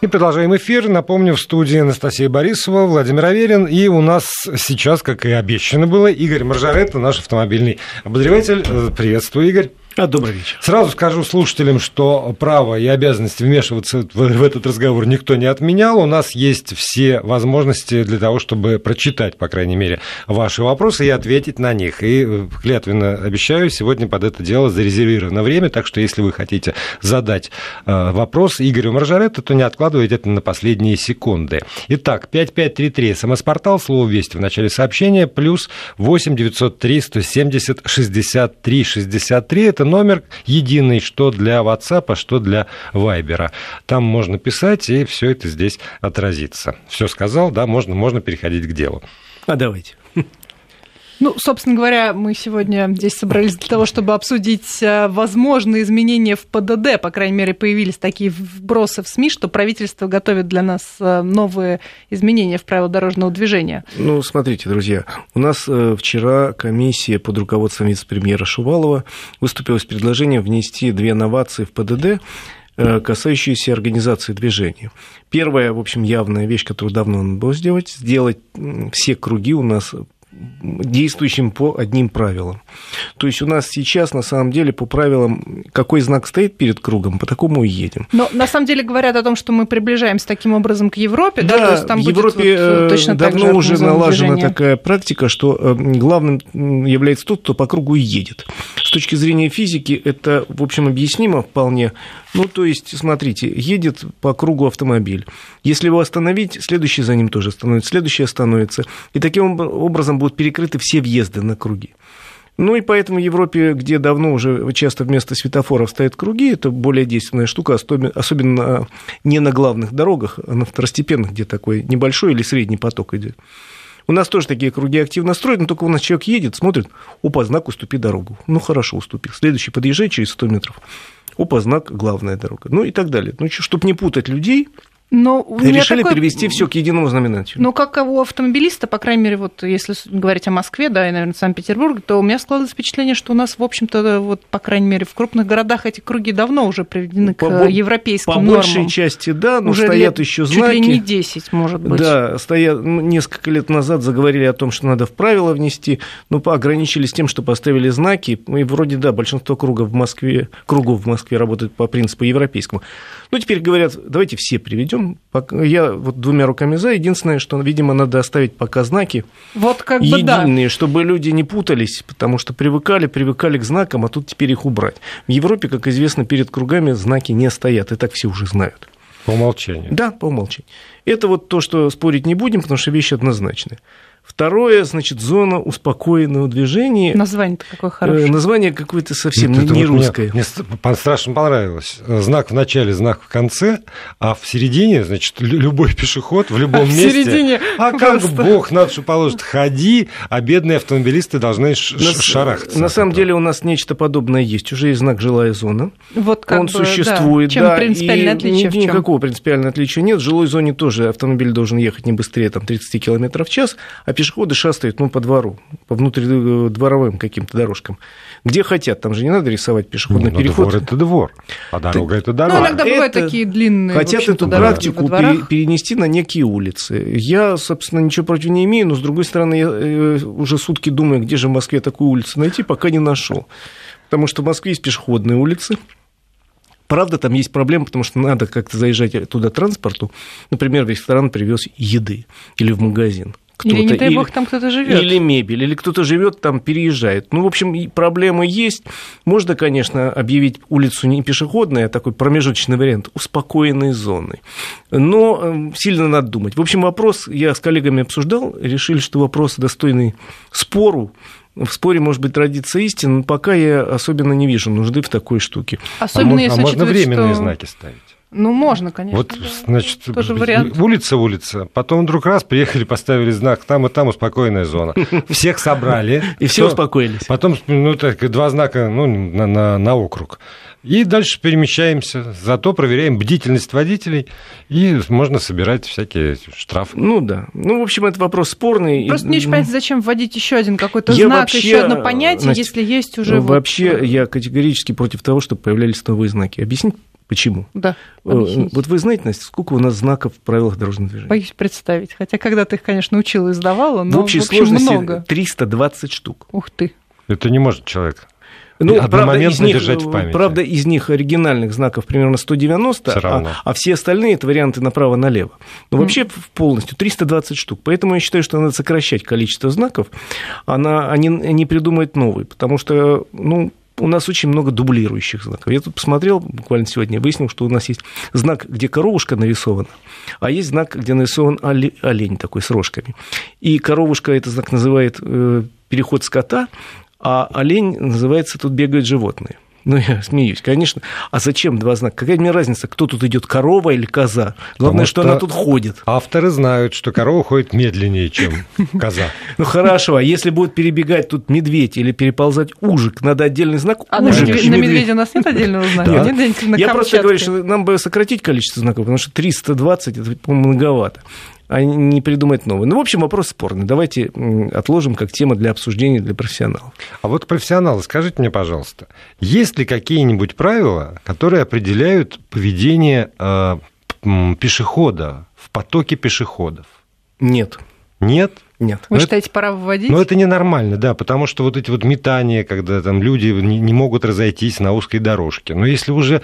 И продолжаем эфир. Напомню, в студии Анастасия Борисова, Владимир Аверин. И у нас сейчас, как и обещано было, Игорь Маржаретто, наш автомобильный обозреватель. Э, приветствую, Игорь. А, добрый вечер. Сразу скажу слушателям, что право и обязанность вмешиваться в, этот разговор никто не отменял. У нас есть все возможности для того, чтобы прочитать, по крайней мере, ваши вопросы и ответить на них. И э, клятвенно обещаю, сегодня под это дело зарезервировано время, так что если вы хотите задать э, вопрос Игорю Маржаретто, то не откладывайте это на последние секунды. Итак, 5533, смс-портал, слово «Вести» в начале сообщения, плюс 8 903 170 63 63. Это номер единый, что для WhatsApp, а что для Viber. Там можно писать, и все это здесь отразится. Все сказал, да, можно, можно переходить к делу. А давайте. Ну, собственно говоря, мы сегодня здесь собрались для того, чтобы обсудить э, возможные изменения в ПДД. По крайней мере, появились такие вбросы в СМИ, что правительство готовит для нас э, новые изменения в правила дорожного движения. Ну, смотрите, друзья, у нас э, вчера комиссия под руководством вице-премьера Шувалова выступила с предложением внести две новации в ПДД касающиеся организации движения. Первая, в общем, явная вещь, которую давно надо было сделать, сделать все круги у нас действующим по одним правилам. То есть у нас сейчас, на самом деле, по правилам, какой знак стоит перед кругом, по такому и едем. Но на самом деле говорят о том, что мы приближаемся таким образом к Европе. Да, да то есть там в Европе вот э, точно давно уже налажена движение. такая практика, что э, главным является тот, кто по кругу и едет. С точки зрения физики это, в общем, объяснимо вполне. Ну, то есть, смотрите, едет по кругу автомобиль. Если его остановить, следующий за ним тоже остановится, следующий остановится. И таким образом будут перекрыты все въезды на круги. Ну и поэтому в Европе, где давно уже часто вместо светофоров стоят круги, это более действенная штука, особенно не на главных дорогах, а на второстепенных, где такой небольшой или средний поток идет. У нас тоже такие круги активно строят, но только у нас человек едет, смотрит, опа, знак «Уступи дорогу». Ну, хорошо, уступил. Следующий подъезжает через 100 метров. Опа, знак «Главная дорога». Ну и так далее. Ну, чтобы не путать людей, но решили такой... перевести все к единому знаменателю. Ну, как у автомобилиста, по крайней мере, вот если говорить о Москве, да, и, наверное, Санкт-Петербурге, то у меня складывается впечатление, что у нас, в общем-то, вот, по крайней мере, в крупных городах эти круги давно уже приведены к по, европейским по нормам. По большей части, да, но уже стоят еще знаки. Чуть ли не 10, может быть. Да, стоят, ну, несколько лет назад заговорили о том, что надо в правила внести, но ограничились тем, что поставили знаки, и вроде, да, большинство кругов в Москве, кругов в Москве работают по принципу европейскому. Ну, теперь говорят, давайте все приведем. Я вот двумя руками за. Единственное, что, видимо, надо оставить пока знаки вот как бы единые, да. чтобы люди не путались, потому что привыкали, привыкали к знакам, а тут теперь их убрать. В Европе, как известно, перед кругами знаки не стоят, и так все уже знают. По умолчанию. Да, по умолчанию. Это вот то, что спорить не будем, потому что вещи однозначные. Второе, значит, зона успокоенного движения. Название-то какое хорошее. Название какое-то совсем это не вот русское. Мне, мне страшно понравилось. Знак в начале, знак в конце, а в середине, значит, любой пешеход в любом а месте. В середине а как просто... бог на душу положит, ходи, а бедные автомобилисты должны на, шарахаться. На самом деле у нас нечто подобное есть. Уже есть знак «жилая зона». Вот как Он бы, существует, да. Чем да. принципиальное отличие ни, Никакого принципиального отличия нет. В жилой зоне тоже автомобиль должен ехать не быстрее там, 30 км в час, а пешеходы шастают ну, по двору, по внутридворовым каким-то дорожкам. Где хотят, там же не надо рисовать пешеходный ну, переход. Двор это двор, а дорога это дорога. Ну, иногда бывают это... такие длинные. Хотят эту практику перенести на некие улицы. Я, собственно, ничего против не имею, но с другой стороны, я э, уже сутки думаю, где же в Москве такую улицу найти, пока не нашел. Потому что в Москве есть пешеходные улицы, Правда, там есть проблема, потому что надо как-то заезжать туда транспорту. Например, в ресторан привез еды или в магазин кто-то. Или, не дай или, бог, там кто-то живет. Или мебель, или кто-то живет там, переезжает. Ну, в общем, проблемы есть. Можно, конечно, объявить улицу не пешеходной, а такой промежуточный вариант, успокоенной зоны. Но эм, сильно надо думать. В общем, вопрос я с коллегами обсуждал, решили, что вопрос достойный спору. В споре, может быть, родится истина, но пока я особенно не вижу нужды в такой штуке. Особенно а, если а можно временные что... знаки ставить? Ну, можно, конечно. Вот, да. значит, Тоже вариант. улица, улица. Потом вдруг раз приехали, поставили знак, там и там успокоенная зона. Всех собрали. И все успокоились. Потом, ну, так, два знака ну, на, на, на округ. И дальше перемещаемся. Зато проверяем бдительность водителей, и можно собирать всякие штрафы. Ну да. Ну, в общем, это вопрос спорный. Просто не очень понятно, зачем вводить еще один какой-то я знак, вообще, еще одно понятие, Настя, если есть уже. Вообще, вот... я категорически против того, чтобы появлялись новые знаки. Объяснить Почему? Да. Э, объясните. Вот вы знаете, Настя, сколько у нас знаков в правилах дорожного движения? Боюсь представить. Хотя когда-то их, конечно, учила и сдавала, но в общей в общем, сложности много. 320 штук. Ух ты. Это не может человек ну, правда, из них, держать в памяти. Правда, из них оригинальных знаков примерно 190, а, а все остальные это варианты направо-налево. Но mm. вообще полностью 320 штук. Поэтому я считаю, что надо сокращать количество знаков, она, они не придумают новые, потому что, ну, у нас очень много дублирующих знаков. Я тут посмотрел буквально сегодня, выяснил, что у нас есть знак, где коровушка нарисована, а есть знак, где нарисован олень такой с рожками. И коровушка этот знак называет э, переход скота, а олень называется «Тут бегают животные». Ну, я смеюсь, конечно. А зачем два знака? Какая мне разница, кто тут идет, корова или коза? Главное, что, что она тут ходит. Авторы знают, что корова ходит медленнее, чем коза. Ну хорошо, а если будет перебегать тут медведь или переползать ужик, надо отдельный знак а ужик. На медведя у нас нет отдельного знака? Я просто говорю, что нам бы сократить количество знаков, потому что 320 это, по-моему, многовато а не придумать новые. Ну, в общем, вопрос спорный. Давайте отложим как тема для обсуждения для профессионалов. А вот профессионалы, скажите мне, пожалуйста, есть ли какие-нибудь правила, которые определяют поведение э, пешехода в потоке пешеходов? Нет. Нет? Нет. Вы но считаете, это, пора вводить? Ну, это ненормально, да, потому что вот эти вот метания, когда там люди не, не могут разойтись на узкой дорожке. Но если уже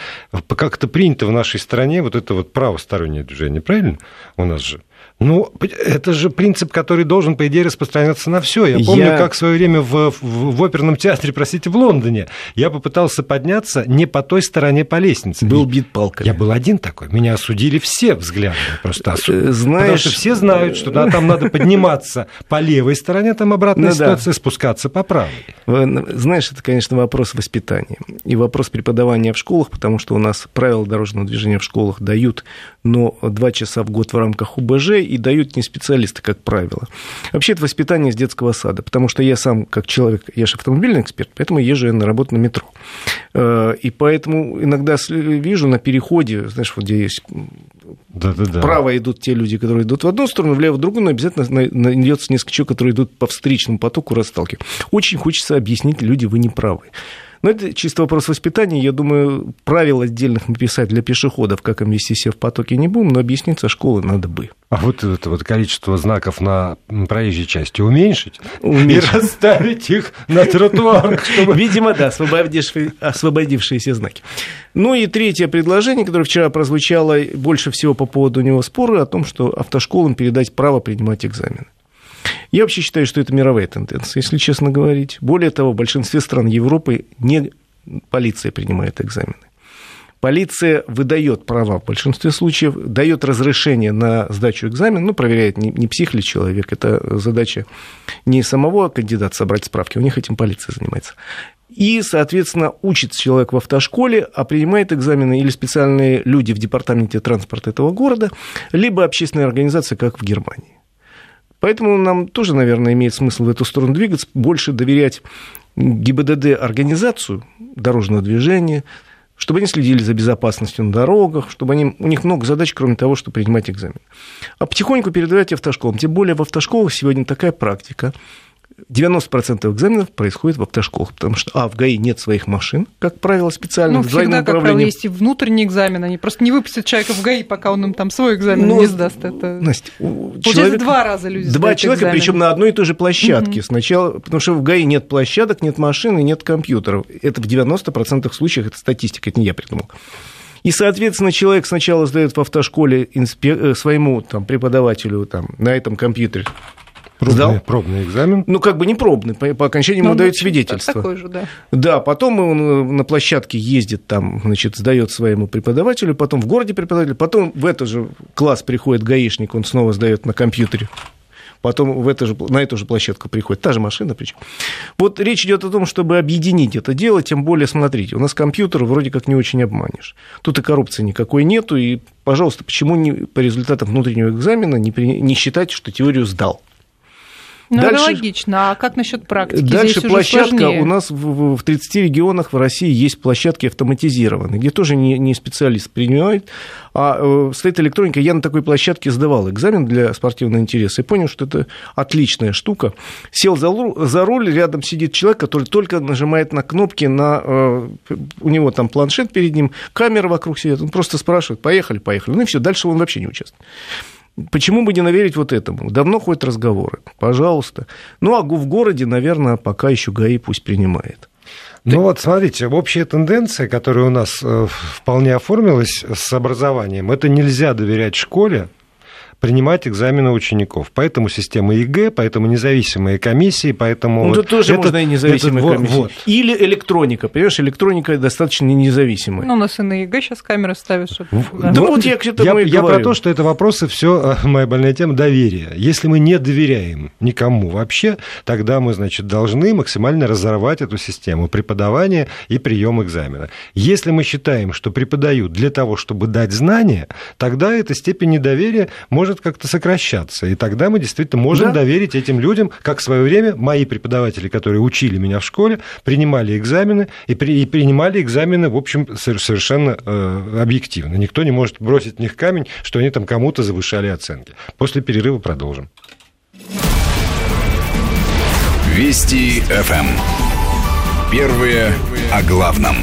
как-то принято в нашей стране вот это вот правостороннее движение, правильно? У нас же. Ну, это же принцип, который должен, по идее, распространяться на все. Я помню, я... как в свое время в, в, в оперном театре, простите, в Лондоне, я попытался подняться не по той стороне по лестнице. Был бит палкой. Я был один такой. Меня осудили все взгляды. Просто осудили. Знаешь... Потому что все знают, что да, там надо подниматься по левой стороне, там обратная ну, ситуация, да. спускаться по правой. Знаешь, это, конечно, вопрос воспитания. И вопрос преподавания в школах, потому что у нас правила дорожного движения в школах дают, но два часа в год в рамках УБЖ и дают не специалисты, как правило. Вообще это воспитание с детского сада, потому что я сам, как человек, я же автомобильный эксперт, поэтому езжу я на работу на метро. Э, и поэтому иногда вижу на переходе, знаешь, вот где есть да, да, да. Вправо идут те люди, которые идут в одну сторону, влево в другую, но обязательно найдется несколько человек, которые идут по встречному потоку, расталкивают. Очень хочется объяснить, люди, вы не правы. Но это чисто вопрос воспитания. Я думаю, правил отдельных мы писать для пешеходов, как им вести себя в потоке, не будем, но объяснить со школы надо бы. А вот это вот количество знаков на проезжей части уменьшить, уменьшить. и расставить их на тротуарах, чтобы... Видимо, да, освободившиеся знаки. Ну и третье предложение, которое вчера прозвучало больше всего по поводу него спора, о том, что автошколам передать право принимать экзамены. Я вообще считаю, что это мировая тенденция, если честно говорить. Более того, в большинстве стран Европы не полиция принимает экзамены. Полиция выдает права в большинстве случаев, дает разрешение на сдачу экзамена, ну, проверяет, не, псих ли человек, это задача не самого кандидата собрать справки, у них этим полиция занимается. И, соответственно, учится человек в автошколе, а принимает экзамены или специальные люди в департаменте транспорта этого города, либо общественная организация, как в Германии. Поэтому нам тоже, наверное, имеет смысл в эту сторону двигаться, больше доверять ГИБДД организацию дорожного движения, чтобы они следили за безопасностью на дорогах, чтобы они, у них много задач, кроме того, чтобы принимать экзамен. А потихоньку передавать автошколам. Тем более в автошколах сегодня такая практика – 90% экзаменов происходит в автошколах, потому что, а, в ГАИ нет своих машин, как правило, специально. Ну, всегда, как правило, есть и внутренний экзамен, они просто не выпустят человека в ГАИ, пока он им там свой экзамен Но, ну, не сдаст. Это... Настя, Получается, человек, два раза люди Два человека, причем на одной и той же площадке. Угу. Сначала, потому что в ГАИ нет площадок, нет машин и нет компьютеров. Это в 90% случаев, это статистика, это не я придумал. И, соответственно, человек сначала сдает в автошколе инспе... Э, своему там, преподавателю там, на этом компьютере Пробный, сдал. Пробный экзамен? Ну, как бы не пробный, по, по окончании ему ну, дают свидетельство. Такой же, да. Да, потом он э, на площадке ездит там, значит, сдает своему преподавателю, потом в городе преподаватель, потом в этот же класс приходит гаишник, он снова сдает на компьютере потом в это же, на эту же площадку приходит та же машина причем. Вот речь идет о том, чтобы объединить это дело, тем более, смотрите, у нас компьютер вроде как не очень обманешь. Тут и коррупции никакой нету, и, пожалуйста, почему не, по результатам внутреннего экзамена не, при, не считать, что теорию сдал? Ну, дальше, это логично. А как насчет практики? Дальше Здесь площадка. У нас в, в 30 регионах в России есть площадки автоматизированные, где тоже не, не специалист принимает, а э, стоит электроника. Я на такой площадке сдавал экзамен для спортивного интереса и понял, что это отличная штука. Сел за, за руль, рядом сидит человек, который только нажимает на кнопки, на, э, у него там планшет перед ним, камера вокруг сидит, он просто спрашивает, поехали, поехали. Ну и все, дальше он вообще не участвует. Почему бы не доверить вот этому? Давно ходят разговоры. Пожалуйста. Ну, а в городе, наверное, пока еще ГАИ пусть принимает. Ну вот, смотрите, общая тенденция, которая у нас э, вполне оформилась с образованием, это нельзя доверять школе, принимать экзамены учеников. Поэтому система ЕГЭ, поэтому независимые комиссии, поэтому... Ну, тут тоже это, можно и независимые это, комиссии. Вот. Или электроника, понимаешь, электроника достаточно независимая. Ну, у нас и на ЕГЭ сейчас камеры ставят, чтобы... Да. Ну, вот я к этому я, я про то, что это вопросы, все э, моя больная тема, доверия. Если мы не доверяем никому вообще, тогда мы, значит, должны максимально разорвать эту систему преподавания и прием экзамена. Если мы считаем, что преподают для того, чтобы дать знания, тогда эта степень недоверия может может как-то сокращаться. И тогда мы действительно можем да. доверить этим людям, как в свое время мои преподаватели, которые учили меня в школе, принимали экзамены и, при, и принимали экзамены, в общем, совершенно э, объективно. Никто не может бросить в них камень, что они там кому-то завышали оценки. После перерыва продолжим. Вести ФМ. Первые о главном.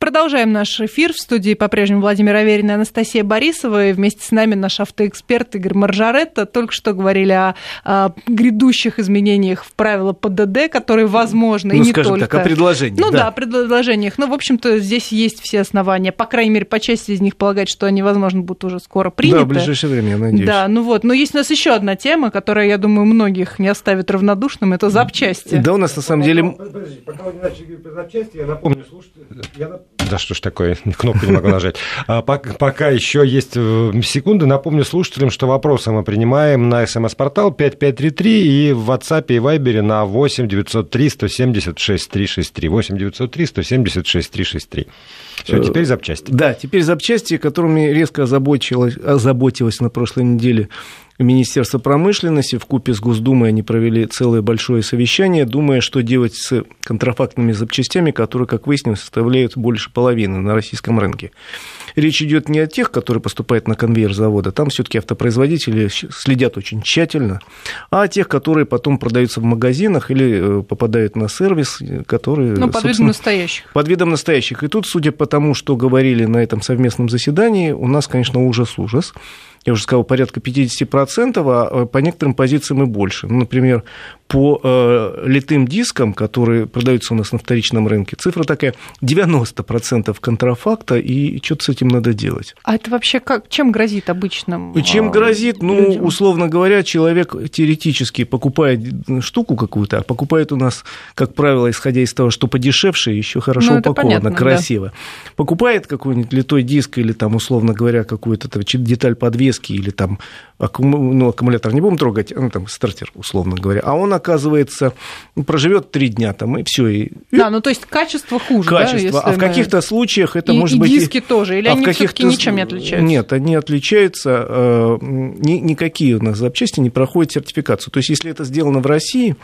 Продолжаем наш эфир. В студии по-прежнему Владимир Аверин и Анастасия Борисова. И вместе с нами наш автоэксперт Игорь Маржаретта. Только что говорили о, о грядущих изменениях в правила ПДД, которые возможны, ну, и не только. так, о предложениях. Ну да, да о предложениях. Ну, в общем-то, здесь есть все основания. По крайней мере, по части из них полагать, что они, возможно, будут уже скоро приняты. Да, в ближайшее время, я надеюсь. Да, ну вот. Но есть у нас еще одна тема, которая, я думаю, многих не оставит равнодушным. Это запчасти. Да, у нас на самом деле... Подожди, пока вы не начали говорить про запчасти, я напомню, слушайте, я да что ж такое, кнопку не могу нажать. А пока еще есть э, секунды, напомню слушателям, что вопросы мы принимаем на смс-портал 5533 и в WhatsApp и Viber на 8 903 176 363. 8 903 176 363. Все, теперь запчасти. Да, теперь запчасти, которыми резко озаботилась, озаботилась на прошлой неделе Министерство промышленности в купе с Госдумой они провели целое большое совещание, думая, что делать с контрафактными запчастями, которые, как выяснилось, составляют больше половины на российском рынке. Речь идет не о тех, которые поступают на конвейер завода, там все-таки автопроизводители следят очень тщательно, а о тех, которые потом продаются в магазинах или э, попадают на сервис, которые... Ну, под видом настоящих. Под видом настоящих. И тут, судя по тому, что говорили на этом совместном заседании, у нас, конечно, ужас-ужас я уже сказал, порядка 50%, а э, по некоторым позициям и больше. Ну, например, по э, литым дискам, которые продаются у нас на вторичном рынке, цифра такая 90% контрафакта, и что-то с этим надо делать. А это вообще как, чем грозит обычным Чем а, грозит? Ну, людям? условно говоря, человек теоретически покупает штуку какую-то, а покупает у нас, как правило, исходя из того, что подешевше, еще хорошо ну, упаковано, понятно, красиво. Да. Покупает какой-нибудь литой диск или там, условно говоря, какую-то деталь подвески или там ну, аккумулятор не будем трогать, ну, там, стартер, условно говоря, а он, оказывается, проживет три дня там, и все. И... Да, ну, то есть качество хуже, Качество, да, а в каких-то мы... случаях это и, может и быть... диски тоже, или а они все-таки ничем не отличаются? Нет, они отличаются, э, никакие у нас запчасти не проходят сертификацию. То есть, если это сделано в России,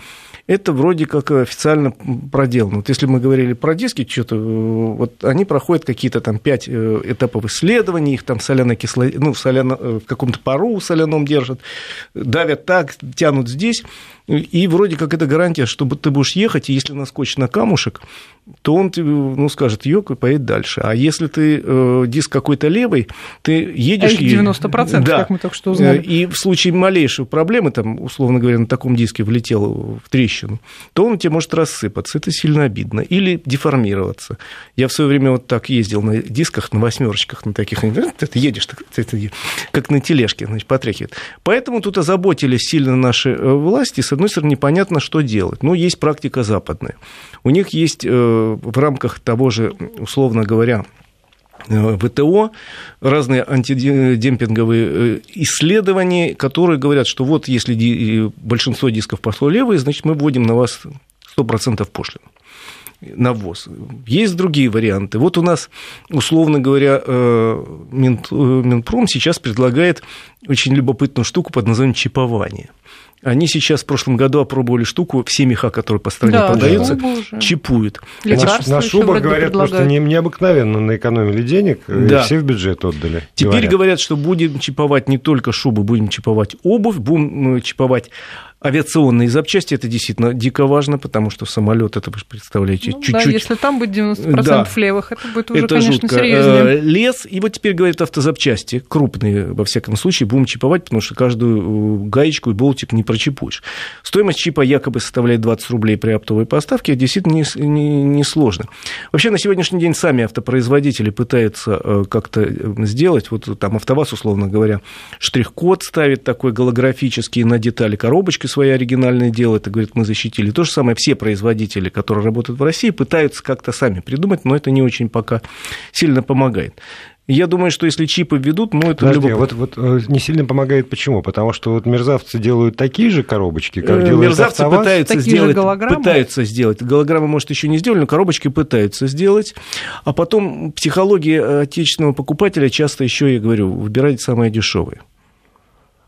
это вроде как официально проделано. Вот если мы говорили про диски, что-то, вот они проходят какие-то там пять э, этапов исследований, их там соляно кисло... ну, соляно... Э, в каком-то пару соляном держат, давят так, тянут здесь, и вроде как это гарантия, что ты будешь ехать, и если наскочишь на камушек, то он тебе, ну, скажет, йок, и поедет дальше. А если ты э, диск какой-то левый, ты едешь... А их 90%, да. как мы только что узнали. И в случае малейшей проблемы, там, условно говоря, на таком диске влетел в трещину, то он тебе может рассыпаться. Это сильно обидно. Или деформироваться. Я в свое время вот так ездил на дисках, на восьмерочках, на таких. Ты едешь, как на тележке, значит, потряхивает. Поэтому тут озаботились сильно наши э, власти, одной стороны, непонятно, что делать. Но есть практика западная. У них есть э, в рамках того же, условно говоря, э, ВТО, разные антидемпинговые э, исследования, которые говорят, что вот если большинство дисков пошло левые, значит, мы вводим на вас 100% пошлину. навоз. Есть другие варианты. Вот у нас, условно говоря, э, Минпром сейчас предлагает очень любопытную штуку под названием чипование. Они сейчас в прошлом году опробовали штуку, все меха, которые по стране да, продаются, чипуют. Лекарства на, на шубах, говорят, просто не, необыкновенно наэкономили денег, да. и все в бюджет отдали. Теперь говорят. говорят, что будем чиповать не только шубы, будем чиповать обувь, будем чиповать авиационные запчасти, это действительно дико важно, потому что самолет, это вы представляете, ну, чуть-чуть... Да, если там будет 90% да. левых, это будет уже, это конечно, жутко. серьезнее. Э, лес, и вот теперь, говорят, автозапчасти, крупные, во всяком случае, будем чиповать, потому что каждую э, гаечку и болтик не прочипуешь. Стоимость чипа якобы составляет 20 рублей при оптовой поставке, это действительно несложно. Не, не, сложно. Вообще, на сегодняшний день сами автопроизводители пытаются э, как-то сделать, вот там АвтоВАЗ, условно говоря, штрих-код ставит такой голографический на детали коробочки свои оригинальные делают и говорят, мы защитили. То же самое все производители, которые работают в России, пытаются как-то сами придумать, но это не очень пока сильно помогает. Я думаю, что если чипы введут, ну это Подожди, любопыт... вот, вот э, не сильно помогает почему? Потому что вот мерзавцы делают такие же коробочки, как э, делают Мерзавцы автоваз. пытаются такие сделать, голограммы? пытаются сделать. Голограммы, может, еще не сделали, но коробочки пытаются сделать. А потом психология отечественного покупателя часто еще, я говорю, выбирать самое дешевое.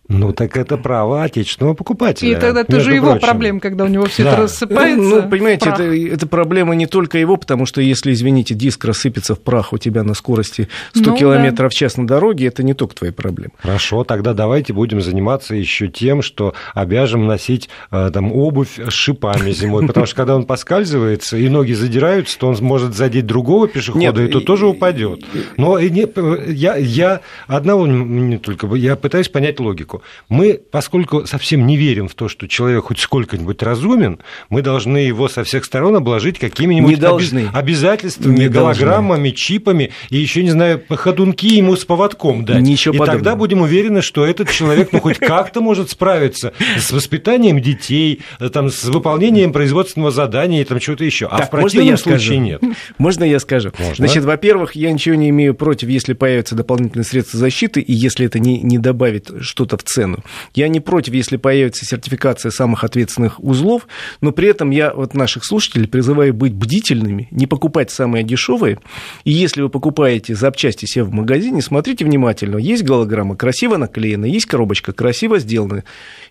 Ну, так это право отечественного покупателя. И тогда это же его проблема, когда у него все да. это рассыпается. Ну, понимаете, это, это проблема не только его, потому что если, извините, диск рассыпется в прах у тебя на скорости 100 ну, километров да. в час на дороге, это не только твои проблемы. Хорошо, тогда давайте будем заниматься еще тем, что обяжем носить э, там, обувь с шипами зимой, потому что когда он поскальзывается и ноги задираются, то он может задеть другого пешехода, Нет, и то тоже упадет. Но я, я одного не только, я пытаюсь понять логику мы, поскольку совсем не верим в то, что человек хоть сколько-нибудь разумен, мы должны его со всех сторон обложить какими-нибудь оби- обязательствами, не голограммами, должны. чипами и еще, не знаю, ходунки ему с поводком дать. Ничего и подобного. тогда будем уверены, что этот человек ну, хоть как-то может справиться с воспитанием детей, там, с выполнением производственного задания и там чего-то еще. А так, в противном случае скажу? нет. Можно я скажу? Можно. Значит, во-первых, я ничего не имею против, если появятся дополнительные средства защиты, и если это не, не добавит что-то в цену. Я не против, если появится сертификация самых ответственных узлов, но при этом я вот наших слушателей призываю быть бдительными, не покупать самые дешевые. И если вы покупаете запчасти себе в магазине, смотрите внимательно. Есть голограмма красиво наклеена, есть коробочка красиво сделана,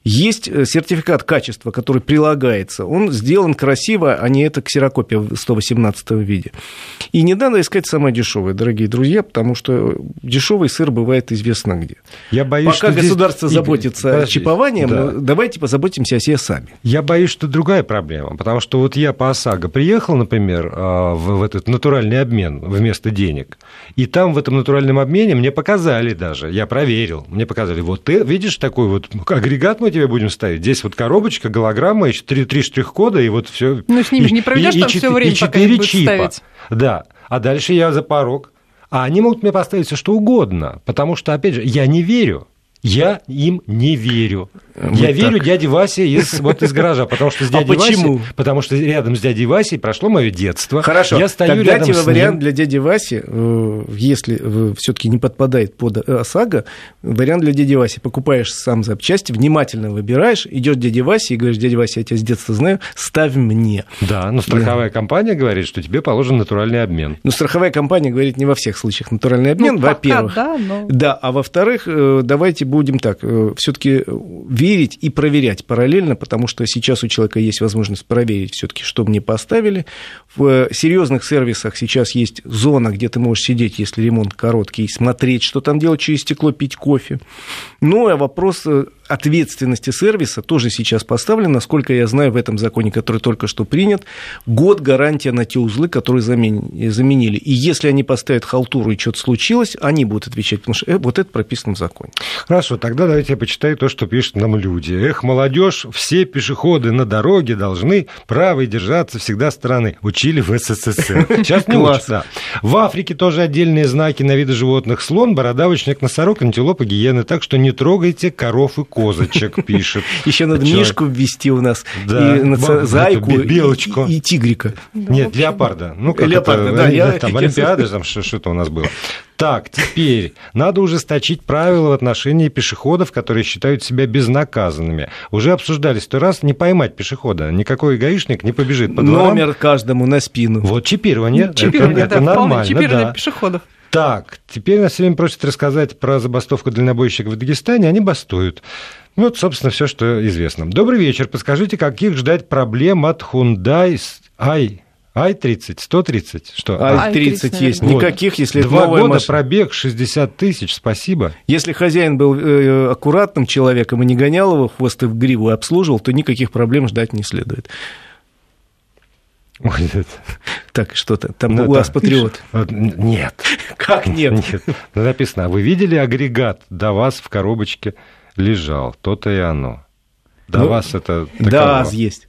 есть э, сертификат качества, который прилагается. Он сделан красиво, а не это ксерокопия в 118 виде. И не надо искать самое дешевое, дорогие друзья, потому что дешевый сыр бывает известно где. Я боюсь, Пока что государство здесь... заботится Подожди, чипованием, да. давайте позаботимся о себе сами. Я боюсь, что другая проблема, потому что вот я по ОСАГО приехал, например, а, в этот натуральный обмен вместо денег, и там в этом натуральном обмене мне показали даже, я проверил, мне показали, вот ты видишь такой вот агрегат мы тебе будем ставить, здесь вот коробочка, голограмма, еще три, три штрих-кода, и вот все. Ну, с ними же не проведешь там все время, и пока четыре чипа. Ставить. Да, а дальше я за порог. А они могут мне поставить все что угодно, потому что, опять же, я не верю. Я им не верю. Вот я так. верю дяде Васе из, вот из гаража, потому что с а дядей а почему? Васей, потому что рядом с дядей Васей прошло мое детство. Хорошо. Я стою Тогда рядом тебе с вариант ним. для дяди Васи, э, если все-таки не подпадает под э, ОСАГО, вариант для дяди Васи. Покупаешь сам запчасти, внимательно выбираешь, идешь к дяде Васе и говоришь, дядя Вася, я тебя с детства знаю, ставь мне. Да, но страховая да. компания говорит, что тебе положен натуральный обмен. Ну, страховая компания говорит не во всех случаях натуральный обмен, ну, во-первых. Да, но... да, а во-вторых, э, давайте будем так, все-таки верить и проверять параллельно, потому что сейчас у человека есть возможность проверить все-таки, что мне поставили. В серьезных сервисах сейчас есть зона, где ты можешь сидеть, если ремонт короткий, смотреть, что там делать через стекло, пить кофе. Ну, а вопрос э, ответственности сервиса тоже сейчас поставлен, насколько я знаю, в этом законе, который только что принят, год гарантия на те узлы, которые заменили. И если они поставят халтуру и что-то случилось, они будут отвечать, потому что э, вот это прописано в законе. Хорошо, тогда давайте я почитаю то, что пишут нам люди. Эх, молодежь, все пешеходы на дороге должны правой держаться всегда стороны. Учили в СССР. Сейчас не учатся. В Африке тоже отдельные знаки на виды животных. Слон, бородавочник, носорог, антилопа, гиены. Так что не трогайте коров и козочек пишет. Еще надо мишку ввести у нас, и зайку, белочку. И, тигрика. Нет, леопарда. Ну, как леопарда, да. Там Олимпиады, там что-то у нас было. Так, теперь надо ужесточить правила в отношении пешеходов, которые считают себя безнаказанными. Уже обсуждали сто раз не поймать пешехода. Никакой гаишник не побежит по дворам. Номер каждому на спину. Вот чипирование. Чипирование, это, да, это нормально. Чипирование да. пешеходов. Так, теперь нас время просят рассказать про забастовку дальнобойщиков в Дагестане. Они бастуют. Вот, собственно, все, что известно. Добрый вечер. Подскажите, каких ждать проблем от Hyundai i Ай-30, 130, что? Ай-30 есть, вот. никаких, если Два это года машина. пробег, 60 тысяч, спасибо. Если хозяин был э, аккуратным человеком и не гонял его хвост и в гриву и обслуживал, то никаких проблем ждать не следует. Ой, это... Так, что-то, там ну, у вас патриот. Нет. Как нет? Нет. Ну, написано, а вы видели агрегат? До вас в коробочке лежал, то-то и оно. До ну, вас это... Да, есть.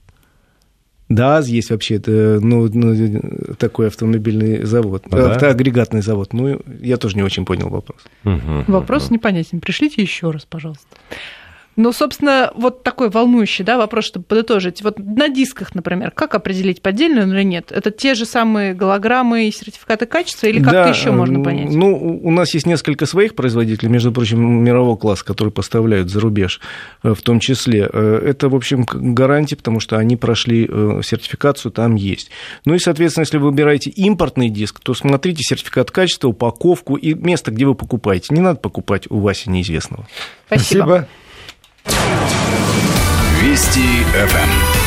ДАЗ есть вообще, это ну, ну, такой автомобильный завод, а, да? автоагрегатный завод. Ну, я тоже не очень понял вопрос. Угу, вопрос угу. непонятен. Пришлите еще раз, пожалуйста. Ну, собственно, вот такой волнующий да, вопрос, чтобы подытожить. Вот на дисках, например, как определить, поддельную или нет? Это те же самые голограммы и сертификаты качества, или как-то да, еще можно понять? Ну, у нас есть несколько своих производителей, между прочим, мирового класса, которые поставляют за рубеж э, в том числе. Э, это, в общем, гарантия, потому что они прошли э, сертификацию, там есть. Ну и, соответственно, если вы выбираете импортный диск, то смотрите сертификат качества, упаковку и место, где вы покупаете. Не надо покупать у Васи неизвестного. Спасибо. Спасибо. Вести ФМ.